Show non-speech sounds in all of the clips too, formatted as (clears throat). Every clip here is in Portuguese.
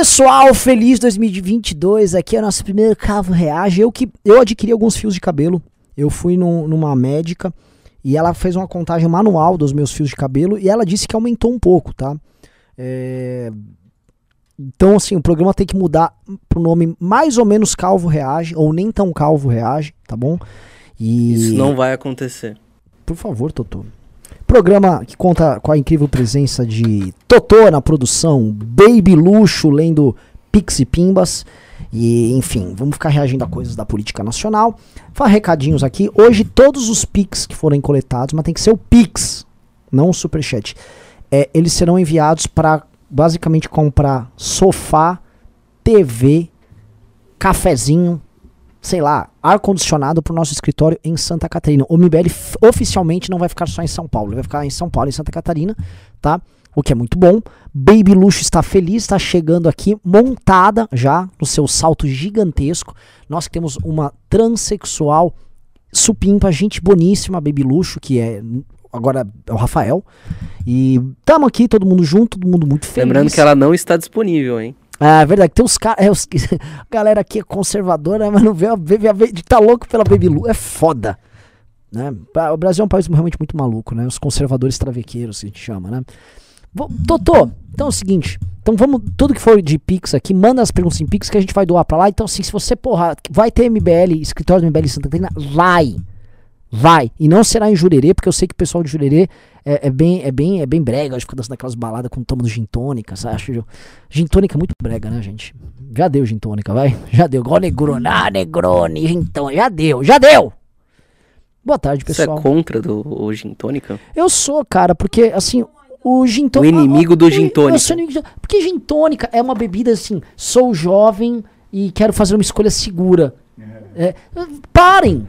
Pessoal, feliz 2022. Aqui é o nosso primeiro Cavo Reage. Eu que eu adquiri alguns fios de cabelo. Eu fui num- numa médica e ela fez uma contagem manual dos meus fios de cabelo e ela disse que aumentou um pouco, tá? É, Então, assim, o programa tem que mudar pro nome mais ou menos Calvo Reage, ou nem tão Calvo Reage, tá bom? E... Isso não vai acontecer. Por favor, Totô. Programa que conta com a incrível presença de Totô na produção, Baby Luxo lendo Pix e Pimbas. E, enfim, vamos ficar reagindo a coisas da política nacional. Fala recadinhos aqui. Hoje, todos os Pix que forem coletados, mas tem que ser o Pix, não o Superchat. É, eles serão enviados para basicamente comprar sofá, TV, cafezinho, sei lá, ar-condicionado pro nosso escritório em Santa Catarina. O MBL oficialmente não vai ficar só em São Paulo, ele vai ficar em São Paulo e Santa Catarina, tá? O que é muito bom. Baby Luxo está feliz, está chegando aqui montada já no seu salto gigantesco. Nós que temos uma transexual supimpa, gente boníssima, Baby Luxo, que é agora é o Rafael. E tamo aqui, todo mundo junto, todo mundo muito feliz. Lembrando que ela não está disponível, hein? Ah, é verdade. Tem os caras. É, os- (laughs) galera aqui é conservadora, mas não vê a vê, a vê, tá louco pela Baby Lu. É foda. Né? O Brasil é um país realmente muito maluco, né? Os conservadores travequeiros, a gente chama, né? Totô, então é o seguinte. Então vamos. Tudo que for de Pix aqui, manda as perguntas em Pix que a gente vai doar pra lá. Então, assim, se você, porra, vai ter MBL, escritório do MBL Santa Catarina, vai. Vai. E não será em Jurerê, porque eu sei que o pessoal de Jurerê é, é bem, é bem, é bem brega, acho que fica dançando aquelas baladas com tomando gin tônica, sabe? Acho, gin tônica é muito brega, né, gente? Já deu gin tônica, vai? (laughs) Já deu. Igual Negroni. Ah, Negroni, gin tônica. Já deu, já deu! Boa tarde, Você pessoal. é contra do o gin tônica? Eu sou, cara, porque assim, o gin O tônica. inimigo do gin tônica. Eu sou inimigo de- Porque gin tônica é uma bebida assim, sou jovem e quero fazer uma escolha segura. É, parem!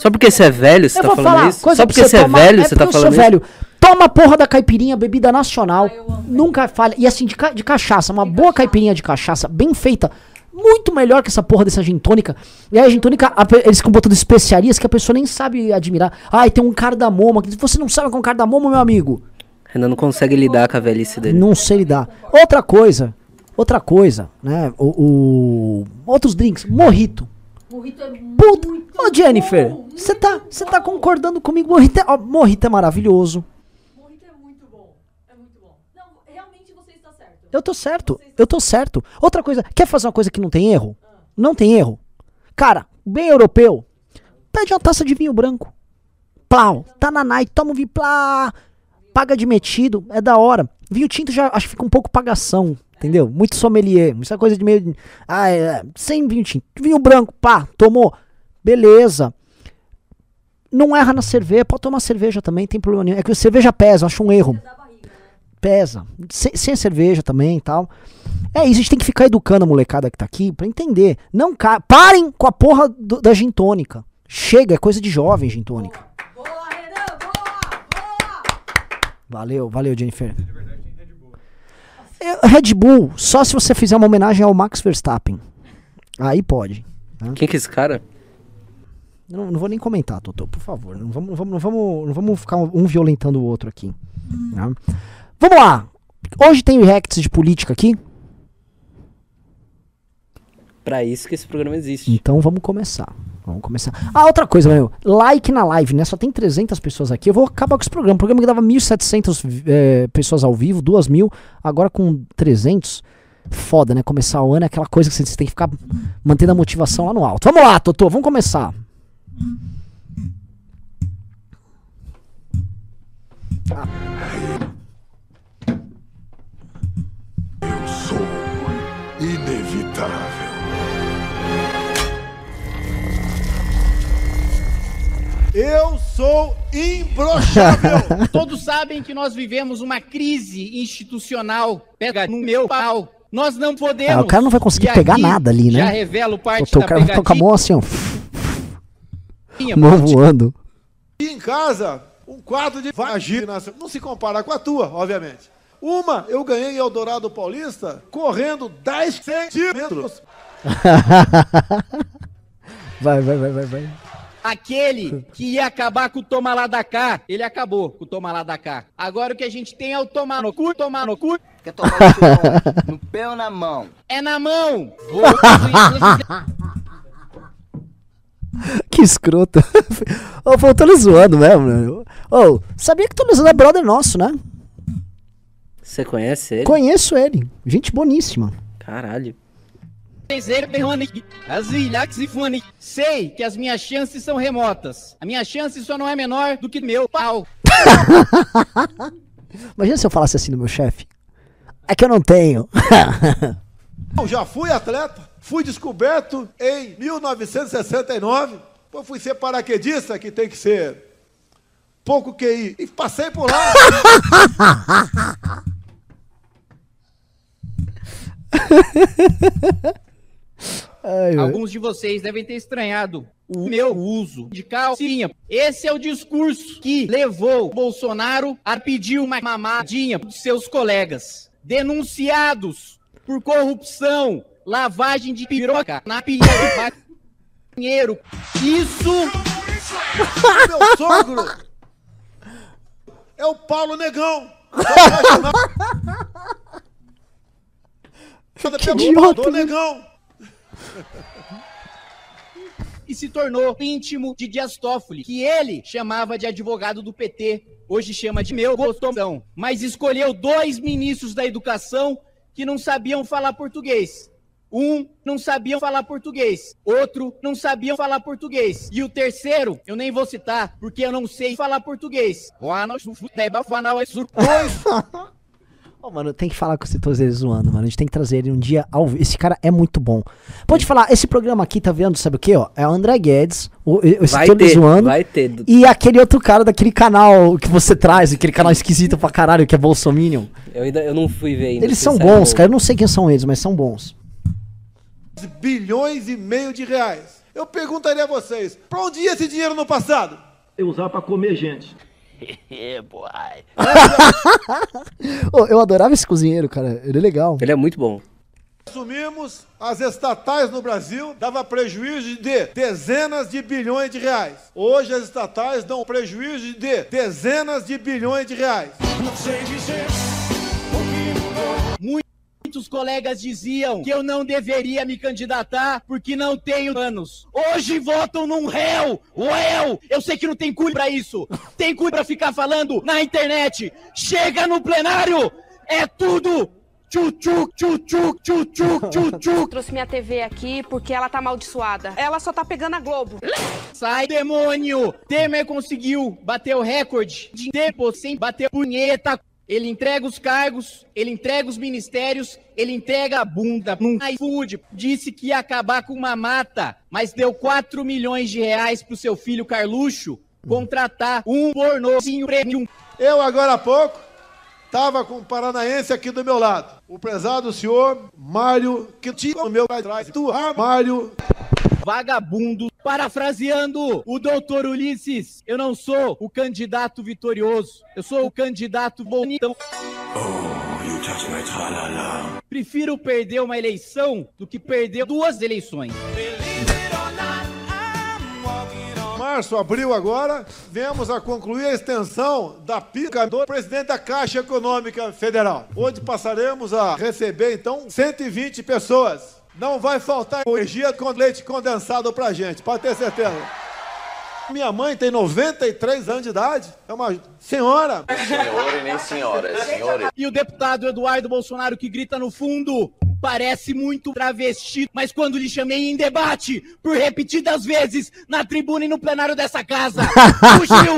Só porque você é velho, você eu tá vou falando falar, isso? coisa Só porque você é velho, é você tá eu falando sou isso? velho. Toma a porra da caipirinha, bebida nacional. Nunca falha. E assim, de, ca- de cachaça, uma boa caipirinha de cachaça, bem feita. Muito melhor que essa porra dessa gin tônica. E aí a gin tônica, a eles ficam botando especiarias que a pessoa nem sabe admirar. Ai, tem um cardamomo. aqui. Você não sabe que é um cardamomo, meu amigo? Renan não consegue lidar com a velhice dele. Não sei lidar. Outra coisa, outra coisa, né? O, o- outros drinks, morrito. Morrito é Puta, muito ô Jennifer, você tá, você tá concordando comigo? Morrito é, ó, morrito é maravilhoso. Morrito é muito bom. É muito bom. Não, realmente você está certo. Eu tô certo, eu tô certo. Outra coisa, quer fazer uma coisa que não tem erro? Não tem erro. Cara, bem europeu, pede uma taça de vinho branco. Plau, tá na night, toma um vinho, plá, paga de metido, é da hora. Vinho tinto já acho que fica um pouco pagação, entendeu? Muito sommelier, isso é coisa de meio... Ah, é, sem vinho tinto. Vinho branco, pá, tomou, beleza. Não erra na cerveja, pode tomar cerveja também, tem problema nenhum. É que a cerveja pesa, eu acho um erro. Pesa. Sem, sem cerveja também e tal. É isso, a gente tem que ficar educando a molecada que tá aqui pra entender. Não ca... Parem com a porra do- da gin tônica. Chega, é coisa de jovem gin tônica. Boa, Renan! Boa! Boa! Valeu, valeu, Jennifer. É, Red Bull, só se você fizer uma homenagem ao Max Verstappen. Aí pode. Quem que é esse cara? Não, não vou nem comentar, Totô, por favor. Não vamos, não vamos, não vamos, não vamos ficar um violentando o outro aqui. né? Vamos lá. Hoje tem reacts de política aqui, Pra isso que esse programa existe. então vamos começar. Vamos começar. Ah, outra coisa, meu. Like na live, né? Só tem 300 pessoas aqui. Eu vou acabar com esse programa. O programa que dava 1.700 eh, pessoas ao vivo, 2.000. Agora com 300. Foda, né? Começar o ano é aquela coisa que você tem que ficar mantendo a motivação lá no alto. Vamos lá, Totô. Vamos começar. Sou inevitável. Eu sou imbrochável. (laughs) Todos sabem que nós vivemos uma crise institucional. Pega no meu pau. Nós não podemos. Ah, o cara não vai conseguir E pegar aqui nar dali, né? Já revelo parte Totô, da o cara vai ficar com a mão assim, ó. Mão voando. e em casa, um quadro de vai agir. na- Não se compara com a tua, obviamente. Uma, eu ganhei em Eldorado Paulista correndo 10 centímetros. (laughs) Vai, vai, vai, vai, vai. Aquele que ia acabar com o toma lá da cá, ele acabou com o toma lá da cá. Agora o que a gente tem é o tomar no cu, tomar no cu, Quer tomar o seu onde? No pé ou na mão? É na mão! Vou (laughs) Que escroto. (laughs) Ô, pô, eu tô lhe zoando mesmo, né? Ô, sabia que o Tolizano é brother nosso, né? Você conhece ele? Conheço ele. Gente boníssima. Caralho. Sei que as minhas chances são remotas. A minha chance só não é menor do que meu pau. (laughs) Imagina se eu falasse assim do meu chefe. É que eu não tenho. (laughs) Eu já fui atleta, fui descoberto em 1969. Depois fui ser paraquedista, que tem que ser pouco QI. E passei por lá. (laughs) Ai. Alguns de vocês devem ter estranhado o meu uso de calcinha. Esse é o discurso que levou o Bolsonaro a pedir uma mamadinha dos seus colegas. Denunciados por corrupção, lavagem de piroca na pilha de banheiro. (laughs) Isso Meu sogro é o Paulo Negão. (laughs) Que idiota, Paulo né? Negão. E se tornou íntimo de Dias Toffoli, que ele chamava de advogado do PT, hoje chama de meu gostosão, mas escolheu dois ministros da educação que não sabiam falar português. Um não sabiam falar português, outro não sabiam falar português. E o terceiro, eu nem vou citar, porque eu não sei falar português. (laughs) Ô, mano, tem que falar com esse torcedor zoando, mano. A gente tem que trazer ele um dia ao vivo. Esse cara é muito bom. Pode falar, esse programa aqui, tá vendo? Sabe o que, ó? É o André Guedes, o, esse Vai ter, zoando. vai ter. E aquele outro cara daquele canal que você traz, aquele canal esquisito pra caralho, que é Bolsominion. Eu, ainda, eu não fui ver ainda. Eles são saiu bons, cara. Eu não sei quem são eles, mas são bons. bilhões e meio de reais. Eu perguntaria a vocês, para onde ia esse dinheiro no passado? Eu usava pra comer gente. (laughs) (laughs) Ô, eu adorava esse cozinheiro, cara. Ele é legal. Ele é muito bom. Assumimos as estatais no Brasil, dava prejuízo de dezenas de bilhões de reais. Hoje as estatais dão prejuízo de dezenas de bilhões de reais. Muitos colegas diziam que eu não deveria me candidatar porque não tenho anos. Hoje votam num réu! O réu! Eu sei que não tem cu pra isso! Tem cu pra ficar falando na internet! Chega no plenário! É tudo! Tchu-tchu, tchu-tchu, tchu-tchu, tchu-tchu! (laughs) Trouxe minha TV aqui porque ela tá amaldiçoada. Ela só tá pegando a Globo. Sai, demônio! Temer conseguiu bater o recorde de tempo sem bater punheta. Ele entrega os cargos, ele entrega os ministérios, ele entrega a bunda num iFood. Disse que ia acabar com uma mata, mas deu 4 milhões de reais pro seu filho Carluxo contratar um pornozinho premium. Eu, agora há pouco, estava com um paranaense aqui do meu lado. O prezado senhor Mário, que tinha o meu atrás. Ah, Mário, Vagabundo. Parafraseando o doutor Ulisses, eu não sou o candidato vitorioso, eu sou o candidato bonitão. Prefiro perder uma eleição do que perder duas eleições. março, abril agora, viemos a concluir a extensão da pica do presidente da Caixa Econômica Federal, onde passaremos a receber, então, 120 pessoas. Não vai faltar energia com leite condensado pra gente, pode ter certeza. Minha mãe tem 93 anos de idade, é uma senhora. Senhor e nem senhora, é senhor E o deputado Eduardo Bolsonaro que grita no fundo. Parece muito travesti, mas quando lhe chamei em debate por repetidas vezes na tribuna e no plenário dessa casa, (laughs) fugiu!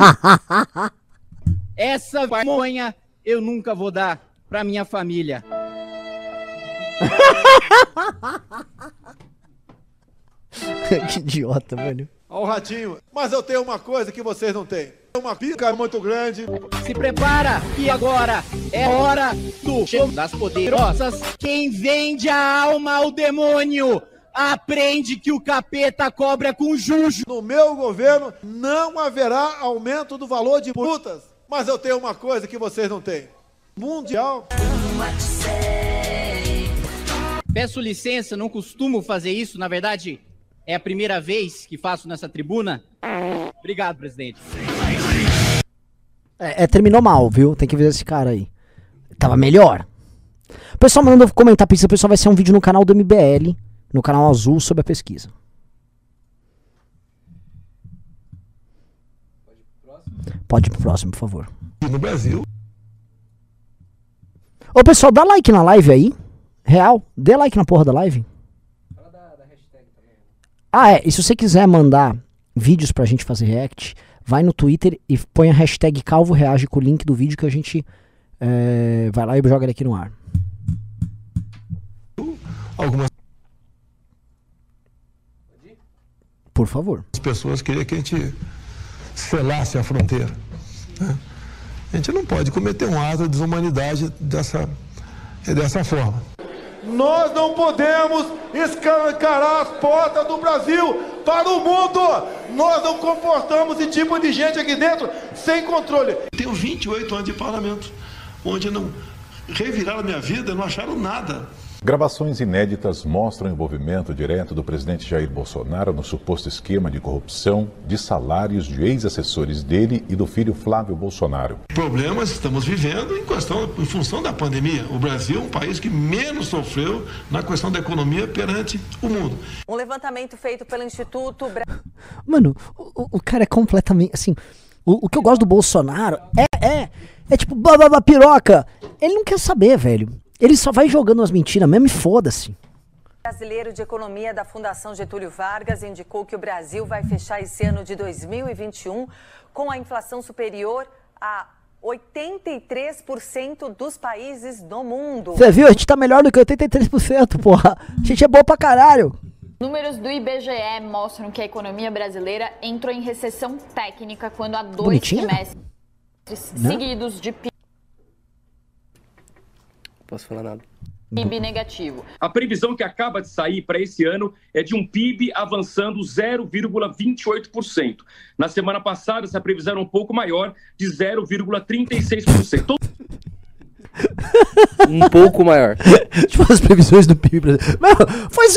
Essa vergonha eu nunca vou dar pra minha família. (laughs) (laughs) que idiota, velho. Ó o ratinho. Mas eu tenho uma coisa que vocês não têm. Uma pica muito grande. Se prepara, que agora é hora do show das poderosas. Quem vende a alma ao demônio aprende que o capeta cobra com jujo. No meu governo não haverá aumento do valor de multas. Mas eu tenho uma coisa que vocês não têm. Mundial. Peço licença, não costumo fazer isso, na verdade, é a primeira vez que faço nessa tribuna. Obrigado, presidente. É, é, terminou mal, viu? Tem que ver esse cara aí. Tava melhor. O pessoal mandando comentar pesquisa, o pessoal vai ser um vídeo no canal do MBL, no canal azul, sobre a pesquisa. Pode ir pro próximo, por favor. no Brasil. Ô pessoal, dá like na live aí. Real, dê like na porra da live. Ah, é. E se você quiser mandar vídeos pra gente fazer react, vai no Twitter e põe a hashtag Calvo Reage com o link do vídeo que a gente é, vai lá e joga ele aqui no ar. Algumas Por favor. pessoas queriam que a gente selasse a fronteira. né? A gente não pode cometer um ato de desumanidade dessa, dessa forma. Nós não podemos escancarar as portas do Brasil para o mundo. Nós não comportamos esse tipo de gente aqui dentro sem controle. Tenho 28 anos de parlamento, onde não reviraram a minha vida, não acharam nada. Gravações inéditas mostram o envolvimento direto do presidente Jair Bolsonaro no suposto esquema de corrupção de salários de ex-assessores dele e do filho Flávio Bolsonaro. Problemas estamos vivendo em, questão, em função da pandemia. O Brasil é um país que menos sofreu na questão da economia perante o mundo. Um levantamento feito pelo Instituto Bra- (laughs) Mano, o, o- o cara é completamente. Assim, o, o que eu gosto do Bolsonaro é. É, é tipo, bababa piroca. Ele não quer saber, velho. Ele só vai jogando as mentiras mesmo e foda-se. Brasileiro de Economia da Fundação Getúlio Vargas indicou que o Brasil vai fechar esse ano de 2021 com a inflação superior a 83% dos países do mundo. Você viu? A gente tá melhor do que 83%, porra. A gente é boa pra caralho. Números do IBGE mostram que a economia brasileira entrou em recessão técnica quando há dois Bonitinha? trimestres Né? seguidos de Posso falar nada. PIB negativo. A previsão que acaba de sair para esse ano é de um PIB avançando 0,28%. Na semana passada, essa previsão era um pouco maior, de 0,36%. Um pouco maior. (laughs) tipo as previsões do PIB brasileiro. Mano, foi 0,2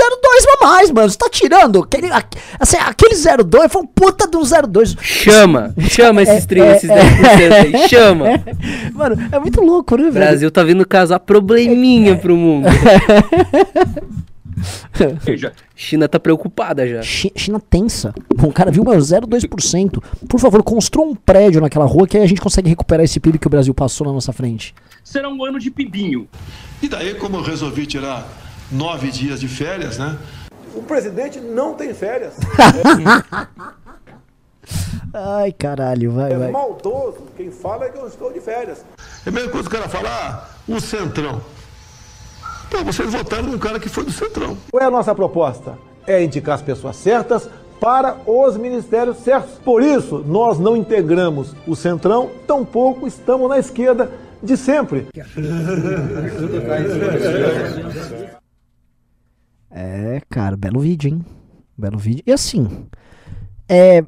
a mais, mano. Você tá tirando. Aquele, aque- assim, aquele 0,2 foi um puta de um 0,2. Chama, chama esses, tri- esses 10% aí, chama. (laughs) Mano, é muito louco, né, O velho? Brasil tá vindo causar probleminha pro mundo. (laughs) China tá preocupada já. Chi- China tensa. Um cara viu, mano, 0,2%. Por favor, construa um prédio naquela rua que aí a gente consegue recuperar esse PIB que o Brasil passou na nossa frente. Será um ano de pibinho. E daí, como eu resolvi tirar nove dias de férias, né? O presidente não tem férias. (laughs) Ai, caralho, vai, É vai. maldoso. Quem fala é que eu estou de férias. É a mesma coisa que o cara falar, ah, o Centrão. Pô, vocês votaram num cara que foi do Centrão. Qual é a nossa proposta? É indicar as pessoas certas para os ministérios certos. Por isso, nós não integramos o Centrão, tampouco estamos na esquerda de sempre. (laughs) É, cara, belo vídeo, hein? Belo vídeo. E assim, é.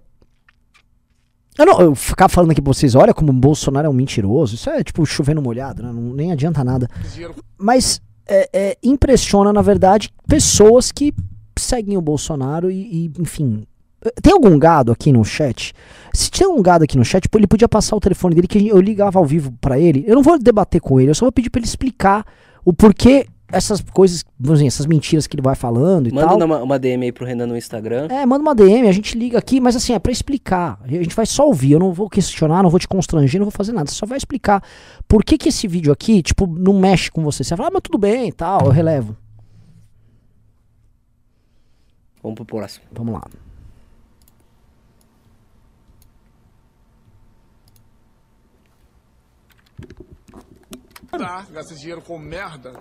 Eu não, eu ficar falando aqui pra vocês, olha como o Bolsonaro é um mentiroso, isso é tipo chovendo molhado, né? Não, nem adianta nada. Mas é, é, impressiona, na verdade, pessoas que seguem o Bolsonaro e, e, enfim. Tem algum gado aqui no chat? Se tem um gado aqui no chat, ele podia passar o telefone dele que eu ligava ao vivo pra ele. Eu não vou debater com ele, eu só vou pedir pra ele explicar o porquê essas coisas, vamos dizer, essas mentiras que ele vai falando e Manda tal. uma, uma DM aí pro Renan no Instagram. É, manda uma DM, a gente liga aqui, mas assim, é pra explicar. A gente vai só ouvir, eu não vou questionar, não vou te constranger, não vou fazer nada. Você só vai explicar por que que esse vídeo aqui, tipo, não mexe com você. Você vai falar, ah, mas tudo bem e tal, eu relevo. Vamos pro próximo. Vamos lá. Tá, gasta esse dinheiro com merda.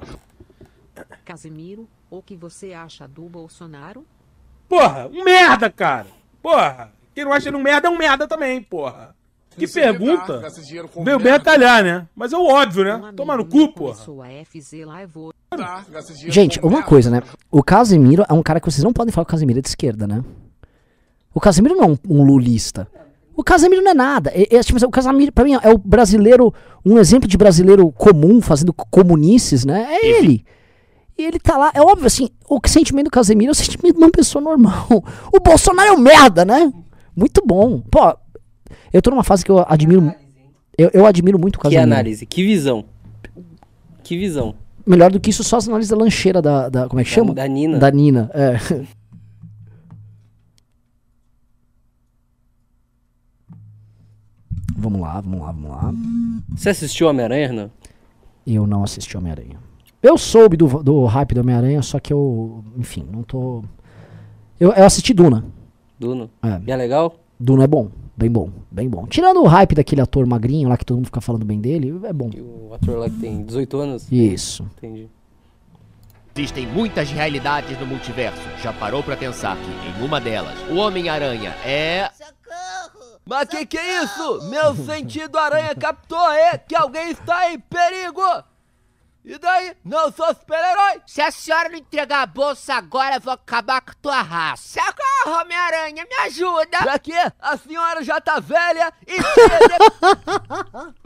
Casimiro, o que você acha do Bolsonaro? Porra, um merda, cara. Porra, quem não acha ele um merda é um merda também, porra. Que Você tá, pergunta. Veio bem a merda. calhar, né? Mas é o óbvio, né? Toma no cu, porra. Tá, Gente, uma coisa, né? O Casemiro é um cara que vocês não podem falar que o Casemiro é de esquerda, né? O Casemiro não é um, um lulista. O Casemiro não é nada. É, é, tipo, o Casemiro, pra mim, é o brasileiro, um exemplo de brasileiro comum, fazendo comunices, né? É ele. E ele tá lá, é óbvio, assim, o sentimento do Casemiro é o sentimento de uma pessoa normal. (laughs) O Bolsonaro é um merda, né? Muito bom. Pô, eu tô numa fase que eu admiro. Eu, eu admiro muito o Que Casemiro. análise, que visão. Que visão. melhor do que isso, só as análises da lancheira da, da- Como é que chama? da Nina. Da Nina, é. (laughs) vamos lá, vamos lá, vamos lá. Você assistiu Homem-Aranha, Renan? Eu não assisti Homem-Aranha. Eu soube do, do hype do Homem-Aranha, só que eu. Enfim, não tô. Eu, eu assisti Duna. Duna? É. E é legal? Duna é bom. Bem bom, bem bom. Tirando o hype daquele ator magrinho lá que todo mundo fica falando bem dele, é bom. O ator lá que tem 18 anos? Isso. Entendi. Existem muitas realidades no multiverso. Já parou pra pensar que em uma delas, o Homem-Aranha é. Mas que que é isso? Meu sentido aranha captou é que alguém está em perigo! E daí? Não sou super-herói! Se a senhora não entregar a bolsa agora, eu vou acabar com tua raça. Socorro, Homem-Aranha, me ajuda! Pra quê? A senhora já tá velha e (laughs)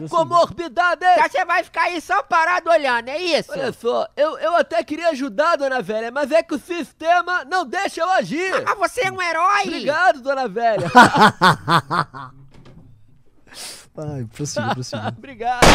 de comorbidade! Já você vai ficar aí só parado olhando, é isso? Olha só, eu, eu até queria ajudar, dona velha, mas é que o sistema não deixa eu agir! Ah, você é um herói! Obrigado, dona velha! (laughs) Vai, prossiga, prossiga. (laughs) Obrigado!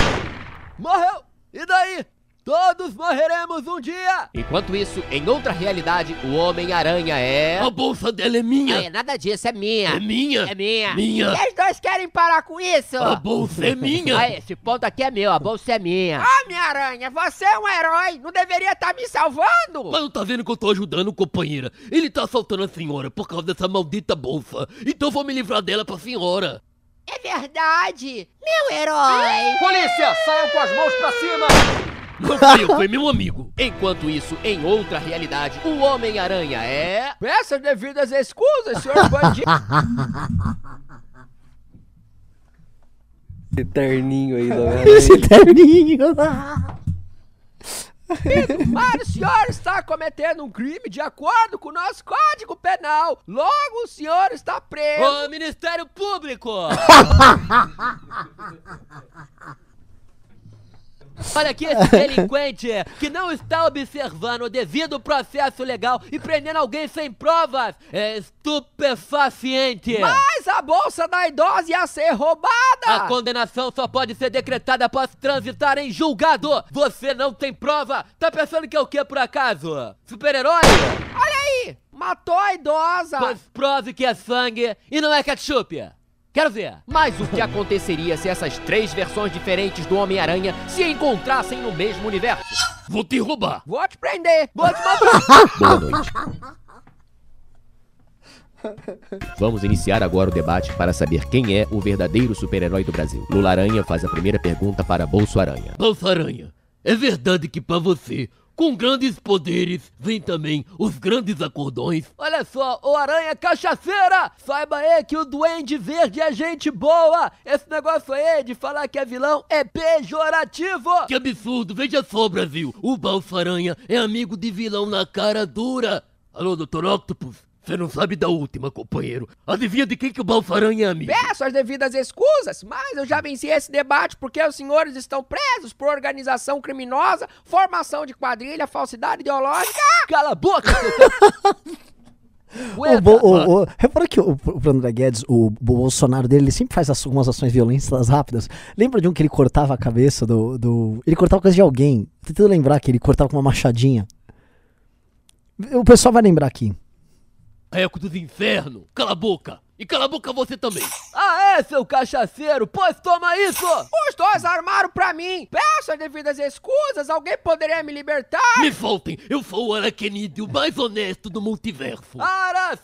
Morreu! E daí? Todos morreremos um dia! Enquanto isso, em outra realidade, o Homem-Aranha é. A bolsa dela é minha! É, nada disso, é minha. É minha? É minha. Minha. Vocês dois querem parar com isso? A bolsa é minha. Ah, esse ponto aqui é meu, a bolsa é minha. Homem-Aranha, você é um herói, não deveria estar me salvando? Mas não tá vendo que eu tô ajudando, companheira? Ele tá assaltando a senhora por causa dessa maldita bolsa. Então vou me livrar dela pra senhora. É verdade, meu herói. Polícia, saiam com as mãos pra cima! Não foi eu, foi meu amigo. Enquanto isso, em outra realidade, o Homem-Aranha é. Peça as devidas excusas, senhor bandido. Esse terninho aí do Esse terninho. Mas o senhor está cometendo um crime de acordo com o nosso Código Penal. Logo, o senhor está preso. Ô, Ministério Público! (laughs) Olha aqui esse delinquente que não está observando o devido processo legal e prendendo alguém sem provas. É estupefaciente. Mas a bolsa da idosa ia ser roubada. A condenação só pode ser decretada após transitar em julgado. Você não tem prova. Tá pensando que é o que por acaso? Super-herói? Olha aí, matou a idosa. Pois prove que é sangue e não é ketchup. Quero ver. Mas o que aconteceria se essas três versões diferentes do Homem-Aranha se encontrassem no mesmo universo? Vou te roubar. Vou te prender. Vou te matar. (laughs) Boa noite. Vamos iniciar agora o debate para saber quem é o verdadeiro super-herói do Brasil. Lula Aranha faz a primeira pergunta para Bolso Aranha. Bolso Aranha, é verdade que pra você, com grandes poderes, vem também os grandes acordões? Olha só, o Aranha Cachaceira! Saiba aí que o Duende Verde é gente boa! Esse negócio aí de falar que é vilão é pejorativo! Que absurdo! Veja só, Brasil! O Bolso Aranha é amigo de vilão na cara dura! Alô, Dr. Octopus? Você não sabe da última, companheiro. Adivinha de quem que o Balfaranha é amigo? Peço as devidas excusas, mas eu já venci esse debate porque os senhores estão presos por organização criminosa, formação de quadrilha, falsidade ideológica. Cala a boca, seu (laughs) O, o, o, repara que o, o André Guedes, o Bolsonaro dele, ele sempre faz as- algumas ações violentas rápidas. Lembra de um que ele cortava a cabeça do. do ele cortava a cabeça de alguém. Tentando lembrar que ele cortava com uma machadinha. O pessoal vai lembrar aqui. Eco dos infernos! Cala a boca! E cala a boca você também! Ah, é, seu cachaceiro! Pois toma isso! Os dois armaram pra mim. Peço as devidas excusas, alguém poderia me libertar? Me soltem! Eu sou o Araquenide, o mais honesto do multiverso!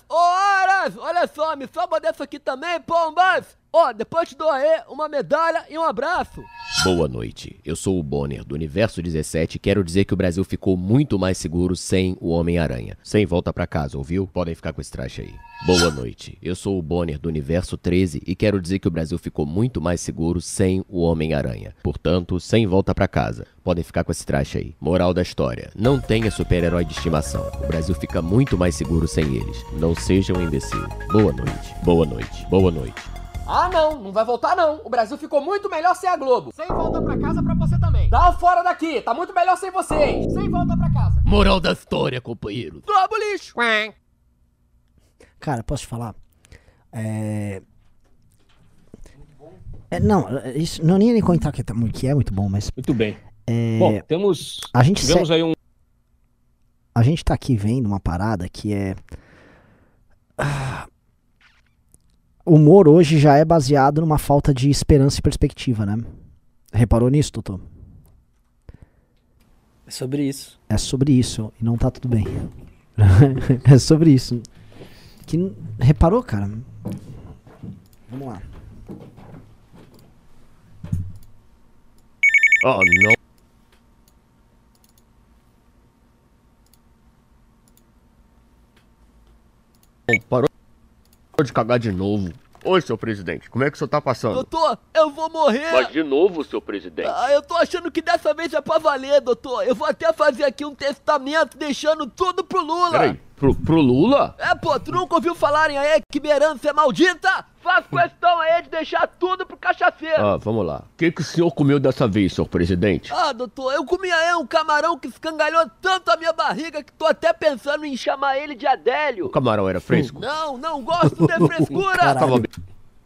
Aras! Olha só, me salva dessa aqui também, pombas! Ó, depois te dou aí uma medalha e um abraço! Boa noite, eu sou o Bonner do Universo 17 e quero dizer que o Brasil ficou muito mais seguro sem o Homem-Aranha. Sem volta pra casa, ouviu? Podem ficar com esse traje aí. Boa noite, eu sou o Bonner do Universo 13 e quero dizer que o Brasil ficou muito mais seguro sem o Homem-Aranha. Portanto, sem volta pra casa. Podem ficar com esse traje aí. Moral da história: não tenha super-herói de estimação. O Brasil fica muito mais seguro sem eles. Não seja um imbecil. Boa noite, boa noite, boa noite. Ah, não, não vai voltar não. O Brasil ficou muito melhor sem a Globo. Sem volta pra casa pra você também. Dá fora daqui, tá muito melhor sem vocês. Sem volta pra casa. Moral da história, companheiro. Globo lixo. Cara, posso te falar? É. É, não, é, isso, não nem nem contar que, tá mu- que é muito bom, mas. Muito bem. É, Bom, temos. a gente tivemos se- aí um. a gente tá aqui vendo uma parada que é. Ah, O humor hoje já é baseado numa falta de esperança e perspectiva, né? Reparou nisso, Totô? É sobre isso. É sobre isso e não tá tudo bem. (laughs) é sobre isso. Que reparou, cara? Vamos lá. Oh, não. Parou de cagar de novo. Oi, seu presidente, como é que o senhor tá passando? Doutor, eu vou morrer. Mas de novo, seu presidente. Ah, eu tô achando que dessa vez é pra valer, doutor. Eu vou até fazer aqui um testamento deixando tudo pro Lula. Peraí, pro, pro Lula? É, pô, tu nunca ouviu falarem aí que herança é maldita? Faz questão aí de deixar tudo pro cachaceiro. Ah, vamos lá. O que, que o senhor comeu dessa vez, senhor presidente? Ah, doutor, eu comi aí um camarão que escangalhou tanto a minha barriga que tô até pensando em chamar ele de Adélio. O camarão era fresco? Não, não gosto de (laughs) frescura. Tava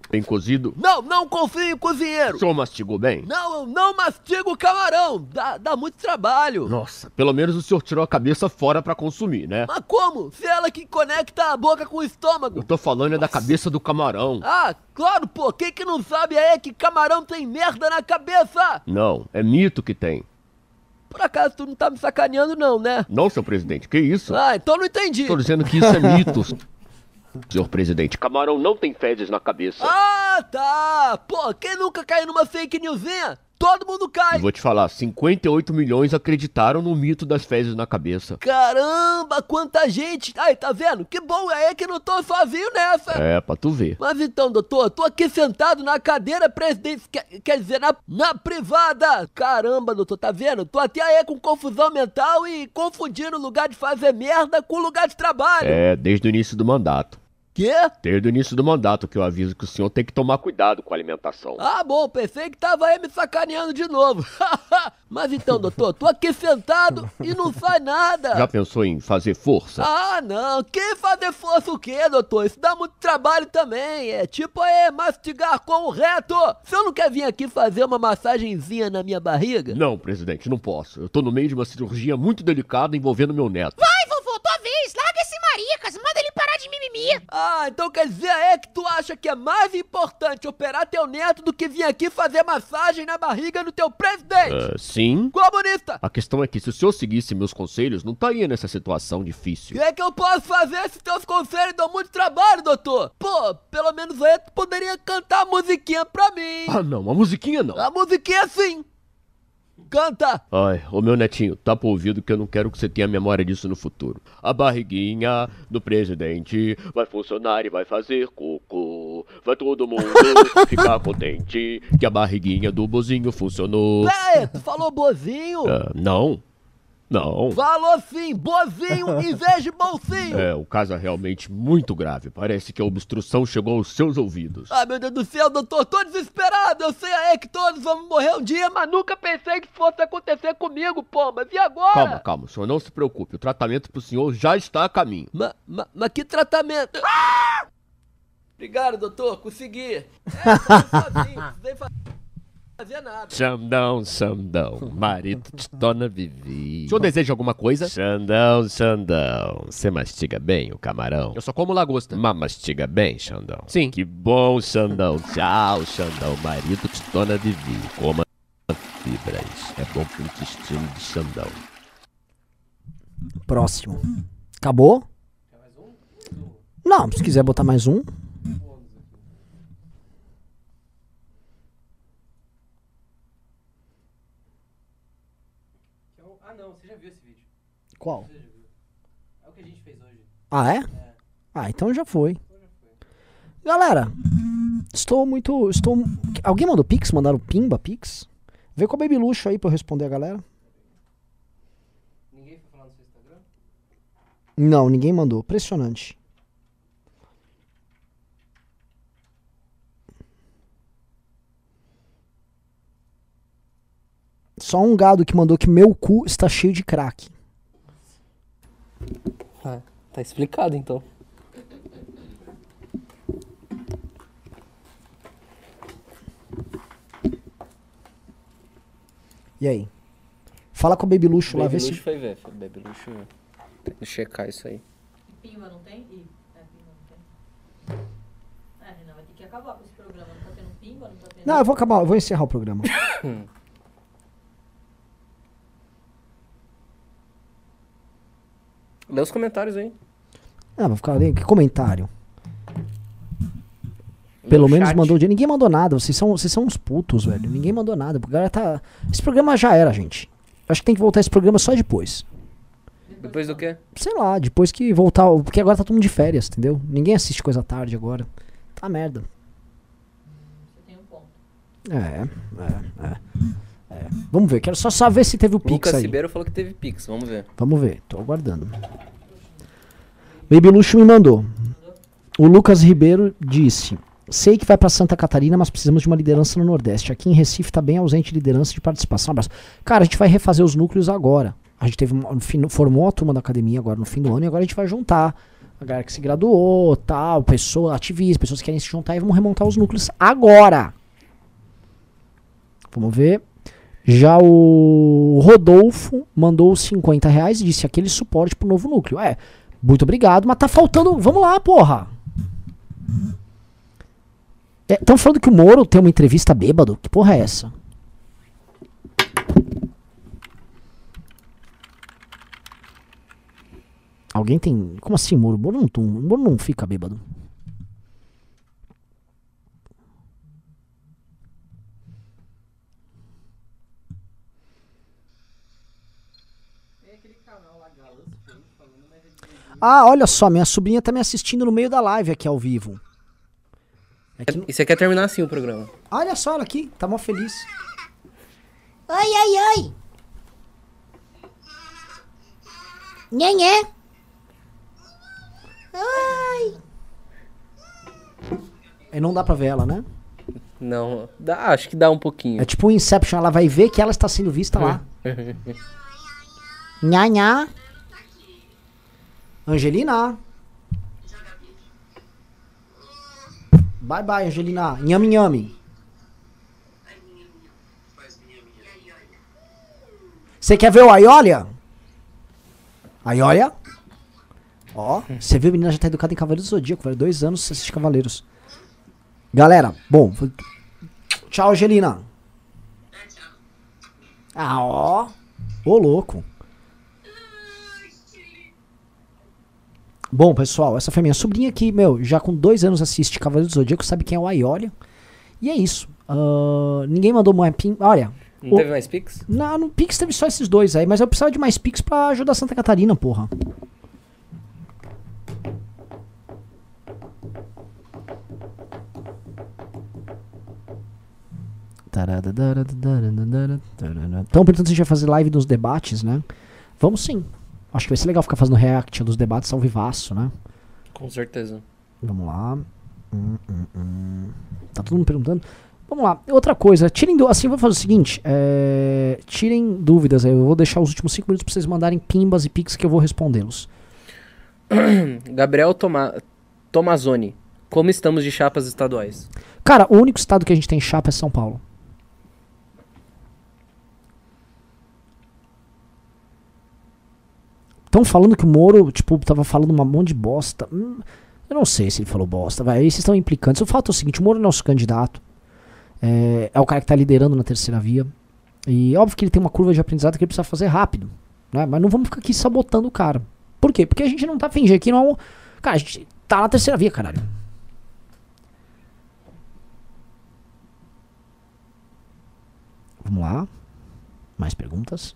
bem, cozido? Não, não confio em cozinheiro. O senhor mastigou bem? Não, eu não mastigo camarão. Dá, dá muito trabalho. Nossa, pelo menos o senhor tirou a cabeça fora pra consumir, né? Mas como? Se ela que conecta a boca com o estômago. Eu tô falando é da cabeça do camarão. Ah, claro, pô. Quem que não sabe aí que camarão tem merda na cabeça? Não, é mito que tem. Por acaso tu não tá me sacaneando não, né? Não, seu presidente, que isso? Ah, então não entendi. Tô dizendo que isso é mito, (laughs) senhor presidente. Camarão não tem fezes na cabeça. Ah, tá. Pô, quem nunca caiu numa fake newsinha? Todo mundo cai. E vou te falar, 58 milhões acreditaram no mito das fezes na cabeça. Caramba, quanta gente. Aí, tá vendo? Que bom é que não tô sozinho nessa. É, pra tu ver. Mas então, doutor, eu tô aqui sentado na cadeira presidencial, quer, quer dizer, na, na privada. Caramba, doutor, tá vendo? Tô até aí com confusão mental e confundindo o lugar de fazer merda com o lugar de trabalho. É, desde o início do mandato. Quê? Desde o início do mandato que eu aviso que o senhor tem que tomar cuidado com a alimentação. Ah, bom, pensei que tava aí me sacaneando de novo. (laughs) Mas então, doutor, tô aqui sentado e não sai nada. Já pensou em fazer força? Ah, não. Que fazer força o quê, doutor? Isso dá muito trabalho também. É tipo é mastigar com o reto. Você não quer vir aqui fazer uma massagenzinha na minha barriga? Não, presidente, não posso. Eu tô no meio de uma cirurgia muito delicada envolvendo meu neto. Vai, vovô, tua vez. Larga esse maricas. Manda ele parar de mimimi. Ah, então quer dizer é que tu acha que é mais importante operar teu neto do que vir aqui fazer massagem na barriga do teu presidente? Ah, sim. Comunista! A questão é que se o senhor seguisse meus conselhos, não estaria nessa situação O difícil. que é que eu posso fazer se teus conselhos dão muito trabalho, doutor? Pô, pelo menos aí tu poderia cantar a musiquinha pra mim. Ah, não, uma musiquinha não. A musiquinha sim. Canta. Ai, ô meu netinho, tá pro ouvido que eu não quero que você tenha memória disso no futuro. A barriguinha do presidente vai funcionar e vai fazer cocô. Vai todo mundo (laughs) ficar contente que a barriguinha do bozinho funcionou. Pera aí, tu falou bozinho? Ah, não, não. Falou sim, bozinho em (laughs) vez de bolsinho. É, o caso é realmente muito grave. Parece que a obstrução chegou aos seus ouvidos. Ai, meu Deus do céu, doutor, tô desesperado. Eu sei aí que todos vamos morrer um dia, mas nunca pensei que fosse acontecer comigo, pô. Mas e agora? Calma, calma, o senhor não se preocupe. O tratamento pro senhor já está a caminho. Mas ma, ma que tratamento? Ah! Obrigado, doutor, consegui. (laughs) É, sozinho, precisei fazer nada. Xandão, Xandão, marido de Dona Vivi. O senhor deseja alguma coisa? Xandão, Xandão, você mastiga bem o camarão? Eu só como lagosta. Mas mastiga bem, Xandão? Sim. Que bom, Xandão. Tchau, Xandão, marido de Dona Vivi. Coma fibras. É bom pro intestino de Xandão. Próximo. Acabou? Não, se quiser botar mais um. Ah, não, você já viu esse vídeo. Qual? É o que a gente fez hoje. Ah, é? Ah, então já foi. Galera, estou muito. Estou. Alguém mandou Pix? Mandaram Pimba Pix? Vê com a Baby Luxo aí pra eu responder a galera. Ninguém foi falar no seu Instagram? Não, ninguém mandou. Impressionante. Só um gado que mandou que meu cu está cheio de crack. Ah, tá explicado então. E aí? Fala com a Baby Luxo lá, Baby vê Luxo se. foi ver. Baby Luxo. Tem que checar isso aí. Pimba não tem? Ih, é, pimba não tem. É, Renan, vai ter que acabar com esse programa. Não tá tendo pimba, não tá tendo. Não, eu vou acabar, eu vou encerrar o programa. (coughs) (coughs) Lê os comentários aí. Ah, vou ficar ali. Que comentário? Pelo No menos chat. mandou dinheiro. Ninguém mandou nada. Vocês são, vocês são uns putos, velho. Ninguém mandou nada. O cara tá. Esse programa já era, gente. Acho que tem que voltar esse programa só depois. Depois do quê? Sei lá, depois que voltar. o- Porque agora tá todo mundo de férias, entendeu? Ninguém assiste coisa tarde agora. Tá merda. É, é, é. É. Vamos ver, quero só saber se teve o Pix Lucas aí. Ribeiro falou que teve Pix, vamos ver. Vamos ver, tô aguardando. Baby Luxo me mandou. O Lucas Ribeiro disse: Sei que vai pra Santa Catarina, mas precisamos de uma liderança no Nordeste. Aqui em Recife tá bem ausente liderança de participação. Um abraço. Cara, a gente vai refazer os núcleos agora. A gente teve formou a turma da academia agora no fim do ano e agora a gente vai juntar a galera que se graduou, tal, pessoa ativista, pessoas que querem se juntar e vamos remontar os núcleos agora. Vamos ver. Já o Rodolfo mandou os 50 reais e disse aquele suporte pro novo núcleo. É, muito obrigado, mas tá faltando. Vamos lá, porra. Estão falando que o Moro tem uma entrevista bêbado? Que porra é essa? Alguém tem. Como assim, Moro? Moro não, Moro não fica bêbado. Ah, olha só, minha sobrinha tá me assistindo no meio da live aqui ao vivo. E você quer terminar assim o programa? Olha só ela aqui, tá mó feliz. Oi, oi, oi. Nhenhé. Oi. E não dá pra ver ela, né? Não, dá, acho que dá um pouquinho. É tipo o Inception, ela vai ver que ela está sendo vista lá. (laughs) Nha, nha. Angelina. Bye bye, Angelina. Nhame, nhame. Você quer ver o Aiolia? Aiolia? Ó, você viu a menina já tá educada em Cavaleiros do Zodíaco, velho. Dois anos você assiste Cavaleiros. Galera, bom. Tchau, Angelina. Ah, ó. Ô, louco. Bom, pessoal, essa foi minha sobrinha que, meu, já com dois anos assiste Cavaleiro do Zodíaco, sabe quem é o Aiolia. E é isso. Ah, ninguém mandou mais pin. Olha. Não o- teve mais Pix? Não, no Pix teve só esses dois aí, mas eu precisava de mais Pix pra ajudar Santa Catarina, porra. Estão perguntando se a gente vai fazer live dos debates, né? Vamos sim. Acho que vai ser legal ficar fazendo react dos debates ao vivaço, né? Com certeza. Vamos lá. Hum, hum, hum. Tá todo mundo perguntando. Vamos lá. Outra coisa, tirem do, assim, vou fazer o seguinte, é, tirem dúvidas. Eu vou deixar os últimos cinco minutos pra vocês mandarem pimbas e pics que eu vou respondê-los. (clears throat) Gabriel Toma... Tomazoni. Como estamos de chapas estaduais? Cara, o único estado que a gente tem chapa é São Paulo. Estão falando que o Moro, tipo, tava falando uma monte de bosta. Hum, eu não sei se ele falou bosta, vai. Aí vocês estão implicantes. O fato é o seguinte, o Moro é nosso candidato. É, é o cara que tá liderando na terceira via. E óbvio que ele tem uma curva de aprendizado que ele precisa fazer rápido. Né? Mas não vamos ficar aqui sabotando o cara. Por quê? Porque a gente não tá fingindo aqui, não. Cara, a gente tá na terceira via, caralho. Vamos lá. Mais perguntas?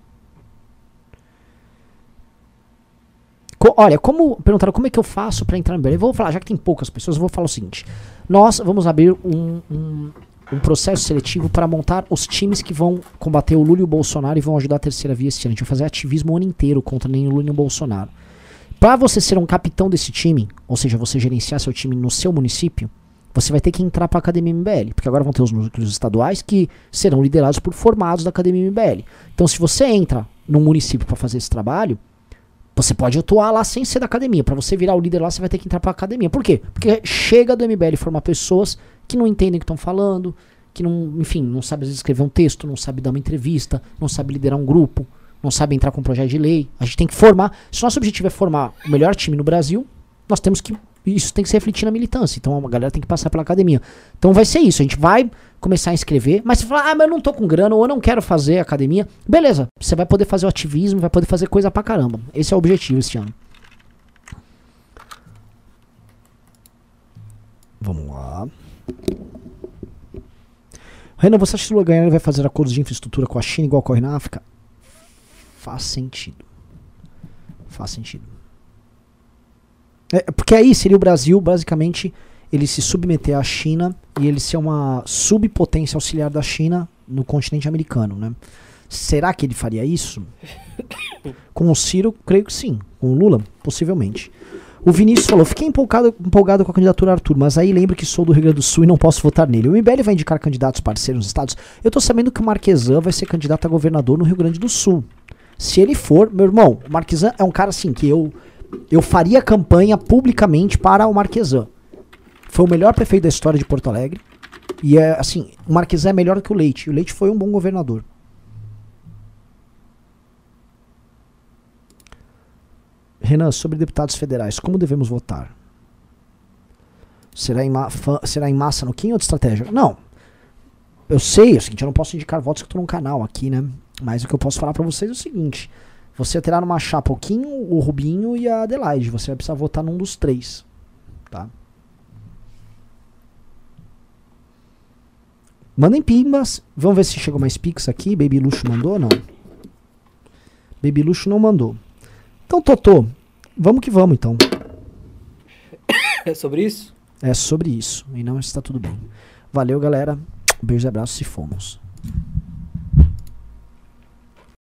Co- olha, como perguntaram como é que eu faço pra entrar no? Eu vou falar, já que tem poucas pessoas, eu vou falar o seguinte. Nós vamos abrir um, um, um processo seletivo para montar os times que vão combater o Lula e o Bolsonaro e vão ajudar a terceira via esse ano. A gente vai fazer ativismo o ano inteiro contra nem o Lula nem o Bolsonaro. Para você ser um capitão desse time, ou seja, você gerenciar seu time no seu município, você vai ter que entrar para a Academia MBL, porque agora vão ter os núcleos estaduais que serão liderados por formados da Academia MBL. Então, se você entra num município para fazer esse trabalho, você pode atuar lá sem ser da academia. Para você virar o líder lá, você vai ter que entrar para academia. Por quê? Porque chega do MBL formar pessoas que não entendem o que estão falando, que não, enfim, não sabe escrever um texto, não sabe dar uma entrevista, não sabe liderar um grupo. não sabe entrar com um projeto de lei. A gente tem que formar. Se o nosso objetivo é formar o melhor time no Brasil, nós temos que. Isso tem que se refletir na militância. Então a galera tem que passar pela academia. Então vai ser isso. A gente vai começar a inscrever. Mas se falar, ah, mas eu não tô com grana ou eu não quero fazer academia. Beleza. Você vai poder fazer o ativismo, vai poder fazer coisa pra caramba. Esse é o objetivo esse ano. Vamos lá. Renan, você acha que o Lula ganhar vai fazer acordos de infraestrutura com a China igual ocorre na África? Faz sentido. Faz sentido. É, porque aí seria o Brasil, basicamente, ele se submeter à China e ele ser uma subpotência auxiliar da China no continente americano, né? Será que ele faria isso? (coughs) Com o Ciro, creio que sim. Com o Lula, possivelmente. O Vinícius falou: fiquei empolgado, empolgado com a candidatura Arthur, mas aí lembro que sou do Rio Grande do Sul e não posso votar nele. O MBL vai indicar candidatos parceiros nos estados. Eu tô sabendo que o Marquesan vai ser candidato a governador no Rio Grande do Sul. Se ele for, meu irmão, o Marquesan é um cara assim que eu eu faria campanha publicamente para o Marquesan. Foi o melhor prefeito da história de Porto Alegre. E é assim, o Marquesan é melhor que o Leite. O Leite foi um bom governador. Renan, sobre deputados federais, como devemos votar? Será em, será em massa no Kim ou de estratégia? Não. Eu sei, é o seguinte, eu não posso indicar votos que tô num canal aqui, né? Mas o que eu posso falar para vocês é o seguinte: você terá numa chapa o Kim, o Rubinho e a Adelaide. Você vai precisar votar num dos três. Tá? Mandem pimbas. Vamos ver se chegou mais pix aqui. Baby Luxo mandou ou não? Baby Luxo não mandou. Então, Totô, vamos que vamos então. (coughs) É sobre isso? É sobre isso. E não está tudo bem. Valeu, galera. Beijo e abraço se fomos.